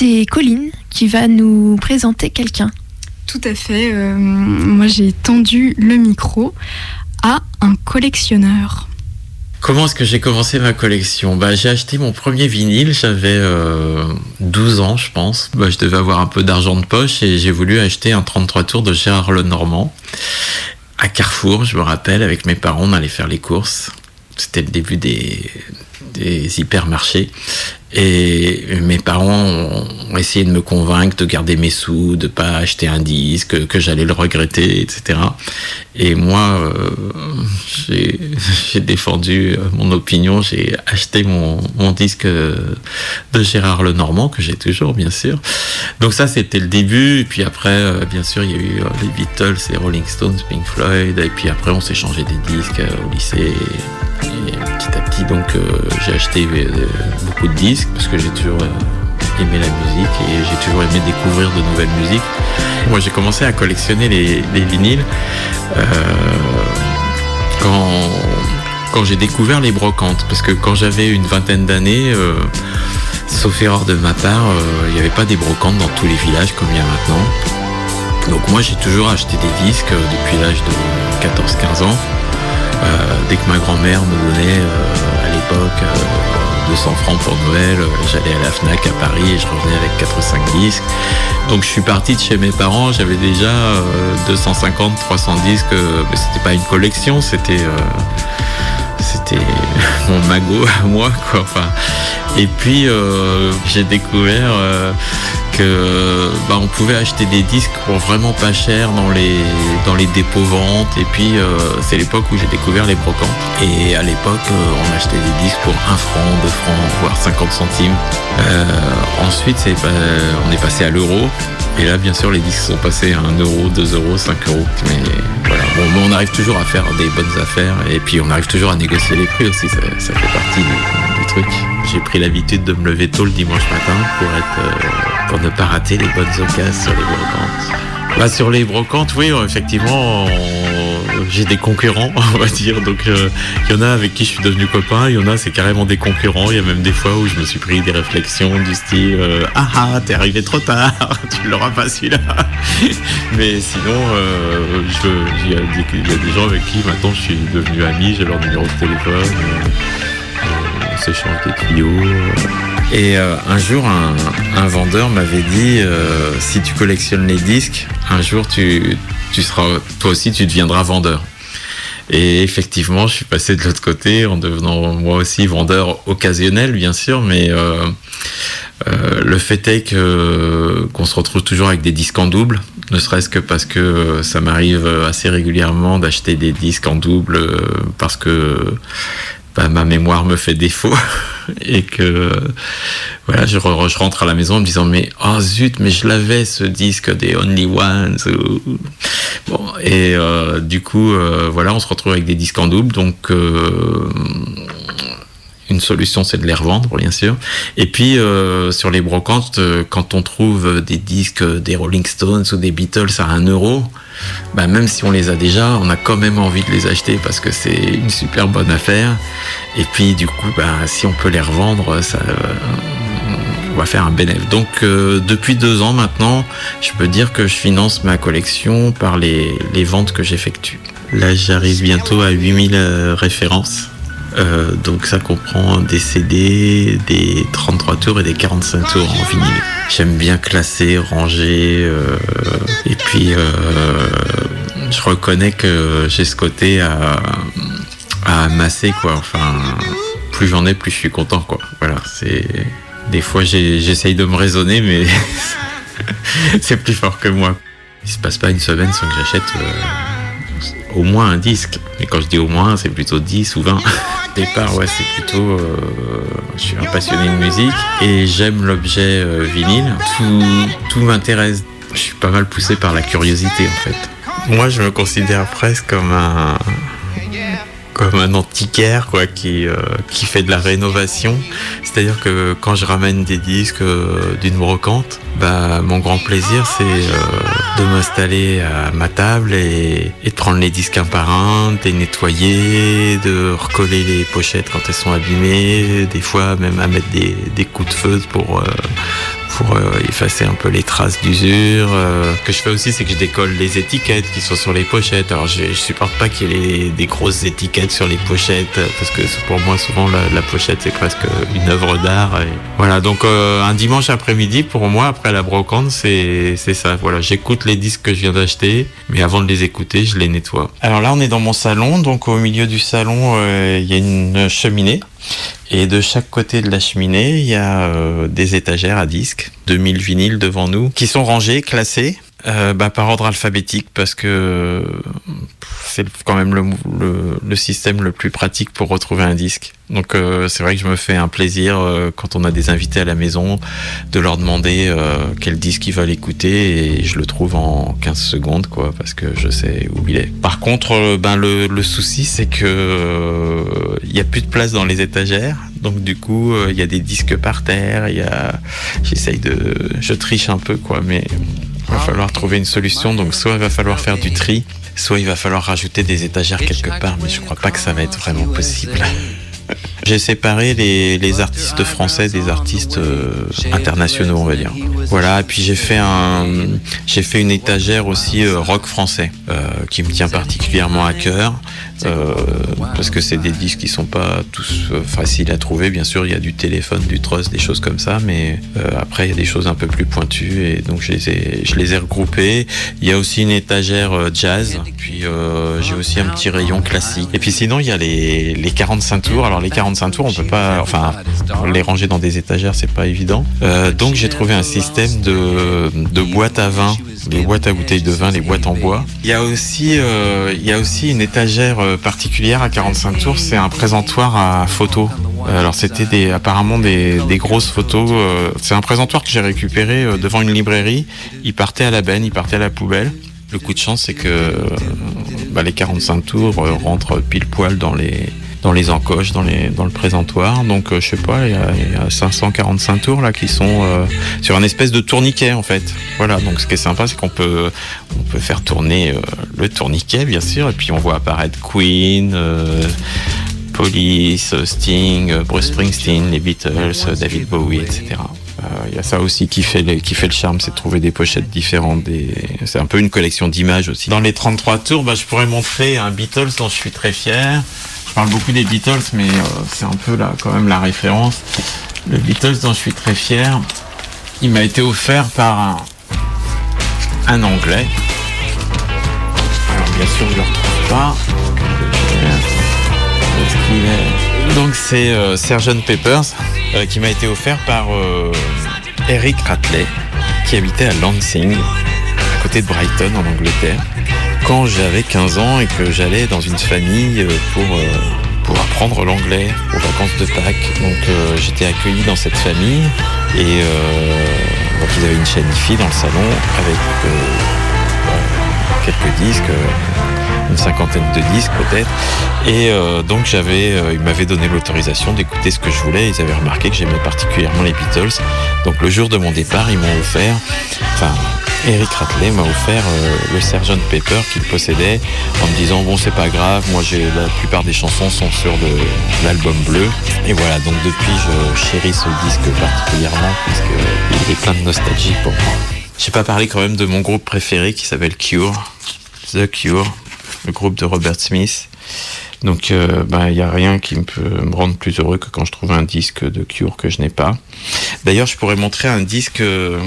c'est Colline qui va nous présenter quelqu'un. Tout à fait. Euh, moi, j'ai tendu le micro à un collectionneur. Comment est-ce que j'ai commencé ma collection? Bah, J'ai acheté mon premier vinyle, j'avais 12 ans je pense. Bah, je devais avoir un peu d'argent de poche et j'ai voulu acheter un 33 tours de Gérard Lenormand à Carrefour, je me rappelle, avec mes parents, on allait faire les courses. C'était le début des, des hypermarchés. Et mes parents ont essayé de me convaincre de garder mes sous, de pas acheter un disque, que j'allais le regretter, etc. Et moi, euh, j'ai défendu mon opinion, j'ai acheté mon, disque de Gérard Lenormand, que j'ai toujours, bien sûr. Donc ça, c'était le début. Et puis après, euh, bien sûr, il y a eu euh, les Beatles, les Rolling Stones, Pink Floyd. Et puis après, on s'est changé des disques au lycée. Et petit à petit, donc, j'ai acheté beaucoup de disques parce que j'ai toujours euh, aimé la musique et j'ai toujours aimé découvrir de nouvelles musiques. Moi, j'ai commencé à collectionner les, vinyles euh, quand, quand j'ai découvert les brocantes, parce que quand j'avais une vingtaine d'années, euh, sauf erreur de ma part, il n'y avait pas des brocantes dans tous les villages comme il y a maintenant. Donc moi, j'ai toujours acheté des disques depuis l'âge de 14-15 ans. dès que ma grand-mère me donnait à l'époque 200 francs pour Noël, euh, j'allais à la FNAC à Paris et je revenais avec 4 ou 5 disques. Donc je suis parti de chez mes parents, j'avais déjà 250, euh, 300 disques, euh, mais c'était pas une collection, c'était c'était mon magot à moi quoi. Enfin, et puis j'ai découvert bah, on pouvait acheter des disques pour vraiment pas cher dans les, dans les dépôts ventes. Et puis euh, c'est l'époque où j'ai découvert les brocantes. Et à l'époque, euh, on achetait des disques pour 1 franc, 2 francs, voire 50 centimes. Euh, ensuite, on est passé à l'euro. Et là, bien sûr, les disques sont passés à 1 euro, 2 euros, 5 euros. Mais voilà, bon, on arrive toujours à faire des bonnes affaires. Et puis on arrive toujours à négocier les prix aussi. Ça, fait partie J'ai pris l'habitude de me lever tôt le dimanche matin pour être pour ne pas rater les bonnes occasions sur les brocantes. Bah, sur les brocantes, oui, effectivement, j'ai des concurrents, on va dire. Donc, il euh, y en a avec qui je suis devenu copain, il y en a, c'est carrément des concurrents. Il y a même des fois où je me suis pris des réflexions du style euh, Ah ah, t'es arrivé trop tard, tu l'auras pas celui-là. Mais sinon, euh, il y, a des gens avec qui maintenant je suis devenu ami, j'ai leur numéro de téléphone, on s'échange des tuyaux. Et euh, un jour, un, vendeur m'avait dit euh, si tu collectionnes les disques, un jour tu, tu seras, toi aussi, tu deviendras vendeur. Et effectivement, je suis passé de l'autre côté en devenant moi aussi vendeur occasionnel, bien sûr, mais euh, le fait est que qu'on se retrouve toujours avec des disques en double, ne serait-ce que parce que ça m'arrive assez régulièrement d'acheter des disques en double parce que bah, ma mémoire me fait défaut et que voilà, je, rentre à la maison en me disant mais oh zut, mais je l'avais ce disque des Only Ones. Bon, et euh, du coup, euh, voilà, on se retrouve avec des disques en double, donc euh, une solution, c'est de les revendre, bien sûr. Et puis, sur les brocantes, quand on trouve des disques des Rolling Stones ou des Beatles à 1 euro, bah, même si on les a déjà, on a quand même envie de les acheter parce que c'est une super bonne affaire. Et puis du coup, bah, si on peut les revendre, ça, on va faire un bénéfice. Donc euh, depuis deux ans maintenant, je peux dire que je finance ma collection par les, les ventes que j'effectue. Là, j'arrive bientôt à 8000 euh, références. Euh, donc ça comprend des CD, des 33 tours et des 45 tours en vinyle. J'aime bien classer, ranger, euh, et puis euh, je reconnais que j'ai ce côté à, amasser quoi. Enfin, plus j'en ai, plus je suis content quoi. Voilà, c'est des fois j'essaye de me raisonner, mais c'est plus fort que moi. Il se passe pas une semaine sans que j'achète au moins un disque. Mais quand je dis au moins, c'est plutôt 10 ou 20. Départ, ouais, c'est plutôt. Euh, je suis un passionné de musique et j'aime l'objet euh, vinyle. Tout, tout m'intéresse. Je suis pas mal poussé par la curiosité en fait. Moi, je me considère presque comme un comme un antiquaire quoi qui euh, qui fait de la rénovation. C'est-à-dire que quand je ramène des disques euh, d'une brocante bah mon grand plaisir c'est euh, de m'installer à ma table et, et, de prendre les disques un par un de les nettoyer de recoller les pochettes quand elles sont abîmées des fois même à mettre des, des coups de feu pour pour euh, effacer un peu les traces d'usure. Euh, Ce que je fais aussi, c'est que je décolle les étiquettes qui sont sur les pochettes. Alors je, je supporte pas qu'il y ait des grosses étiquettes sur les pochettes parce que pour moi souvent la, la pochette c'est presque une œuvre d'art. Et Voilà, donc euh, un dimanche après-midi pour moi après la brocante c'est c'est ça. Voilà, j'écoute les disques que je viens d'acheter, mais avant de les écouter, je les nettoie. Alors là, on est dans mon salon, donc au milieu du salon, euh, il y a une cheminée. Et de chaque côté de la cheminée, il y a euh, des étagères à disques, 2000 vinyles devant nous, qui sont rangés, classés. Euh, bah, par ordre alphabétique parce que c'est quand même le, le, le système le plus pratique pour retrouver un disque. Donc euh, c'est vrai que je me fais un plaisir euh, quand on a des invités à la maison de leur demander euh, quel disque ils veulent écouter et je le trouve en 15 secondes quoi parce que je sais où il est. Par contre euh, ben le, le souci c'est que euh, il y a plus de place dans les étagères donc du coup il y a des disques par terre, il y a j'essaye de je triche un peu quoi mais il va falloir trouver une solution donc soit il va falloir faire du tri soit il va falloir rajouter des étagères quelque part mais je crois pas que ça va être vraiment possible. J'ai séparé les, les, artistes français des artistes euh, internationaux, on va dire. Voilà, et puis j'ai fait un, j'ai fait une étagère aussi euh, rock français euh, qui me tient particulièrement à cœur parce que c'est des disques qui sont pas tous faciles à trouver. Bien sûr, il y a du téléphone, du trust, des choses comme ça, mais après il y a des choses un peu plus pointues et donc je les ai, je les ai regroupées. Il y a aussi une étagère jazz, puis j'ai aussi un petit rayon classique. Et puis sinon il y a les, les 45 tours. Alors les 45 tours, on peut pas, enfin, les ranger dans des étagères, c'est pas évident. Euh, donc j'ai trouvé un système de, boîtes à vin, les boîtes à bouteilles de vin, les boîtes en bois. Il y a aussi, euh, il y a aussi une étagère particulière à 45 tours, c'est un présentoir à photos. Alors c'était des, apparemment des, des grosses photos. Euh, c'est un présentoir que j'ai récupéré euh, devant une librairie. Il partait à la benne, il partait à la poubelle. Le coup de chance, c'est que bah, les 45 tours rentrent pile poil dans les dans les encoches, dans, les, dans le présentoir. Donc, euh, je sais pas, il y, a, il y, a 545 tours là qui sont euh, sur un espèce de tourniquet en fait. Voilà. Donc, ce qui est sympa, c'est qu'on peut on peut faire tourner euh, le tourniquet, bien sûr, et puis on voit apparaître Queen. Police, Sting, Bruce Springsteen, les Beatles, David Bowie, etc. Il y a ça aussi qui fait, le, qui fait le charme, c'est de trouver des pochettes différentes. C'est un peu une collection d'images aussi. Dans les 33 tours, bah, je pourrais montrer un Beatles dont je suis très fier. Je parle beaucoup des Beatles, mais euh, c'est un peu là, quand même la référence. Le Beatles dont je suis très fier, il m'a été offert par un, Anglais. Alors bien sûr, je le retrouve pas. Donc c'est euh, Sgt Peppers euh, qui m'a été offert par euh, Eric Ratley qui habitait à Lansing, à côté de Brighton en Angleterre, quand j'avais 15 ans et que j'allais dans une famille pour, pour apprendre l'anglais aux vacances de Pâques. Donc j'étais accueilli dans cette famille et donc ils avaient une chaîne IFI dans le salon avec quelques disques une cinquantaine de disques peut-être. Et euh, donc j'avais, euh, ils m'avaient donné l'autorisation d'écouter ce que je voulais. Ils avaient remarqué que j'aimais particulièrement les Beatles. Donc le jour de mon départ, ils m'ont offert, enfin Eric Ratley m'a offert euh, le Sgt Pepper qu'il possédait en me disant bon c'est pas grave, moi j'ai la plupart des chansons sont sur l'album bleu. Et voilà, donc depuis je chéris ce disque particulièrement puisqu'il est plein de nostalgie pour moi. J'ai pas parlé quand même de mon groupe préféré qui s'appelle Cure. The Cure, le groupe de Robert Smith. Donc, il euh, n'y a rien qui me peut me rendre plus heureux que quand je trouve un disque de Cure que je n'ai pas. D'ailleurs, je pourrais montrer un disque euh,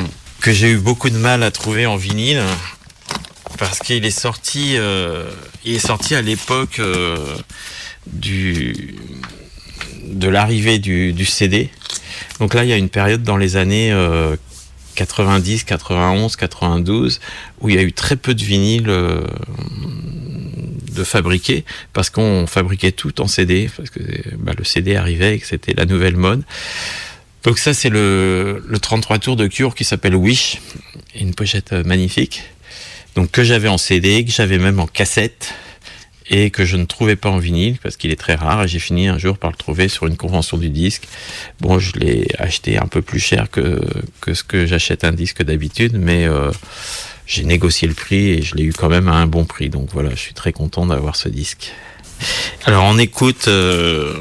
que j'ai eu beaucoup de mal à trouver en vinyle parce qu'il est sorti, euh, il est sorti à l'époque euh, du de l'arrivée du, CD. Donc là, il y a une période dans les années 90, 91, 92 où il y a eu très peu de vinyles de fabriquer parce qu'on fabriquait tout en CD parce que bah, le CD arrivait et que c'était la nouvelle mode. Donc ça c'est le, le 33 tours de Cure qui s'appelle Wish, une pochette magnifique. Donc que j'avais en CD, que j'avais même en cassette et que je ne trouvais pas en vinyle parce qu'il est très rare et j'ai fini un jour par le trouver sur une convention du disque. Bon, je l'ai acheté un peu plus cher que, que ce que j'achète un disque d'habitude, mais euh, j'ai négocié le prix et je l'ai eu quand même à un bon prix. Donc voilà, je suis très content d'avoir ce disque. Alors on écoute, euh,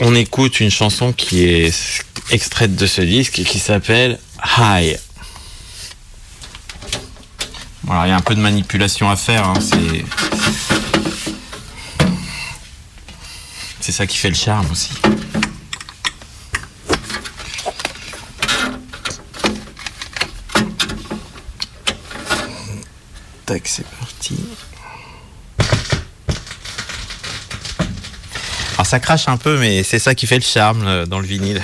on écoute une chanson qui est extraite de ce disque qui s'appelle High. Voilà, il y a un peu de manipulation à faire. Hein, c'est c'est ça qui fait le charme aussi. Tac, c'est parti. Alors ça crache un peu, mais c'est ça qui fait le charme euh, dans le vinyle.